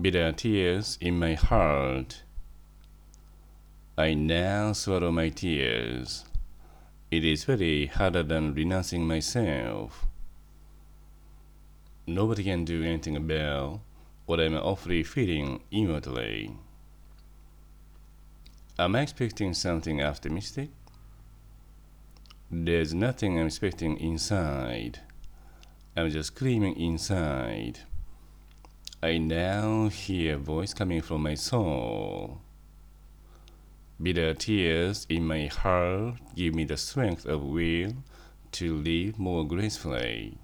bitter tears in my heart. I now swallow my tears. It is very harder than renouncing myself. Nobody can do anything about what I'm awfully feeling inwardly. Am I expecting something optimistic? There's nothing I'm expecting inside. I'm just screaming inside. I now hear a voice coming from my soul. Bitter tears in my heart give me the strength of will to live more gracefully.